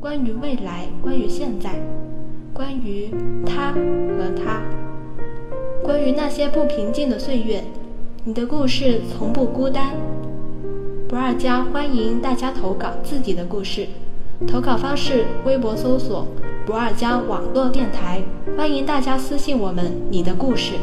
关于未来，关于现在，关于他和他，关于那些不平静的岁月，你的故事从不孤单。不二家欢迎大家投稿自己的故事，投稿方式：微博搜索“不二家网络电台”，欢迎大家私信我们你的故事。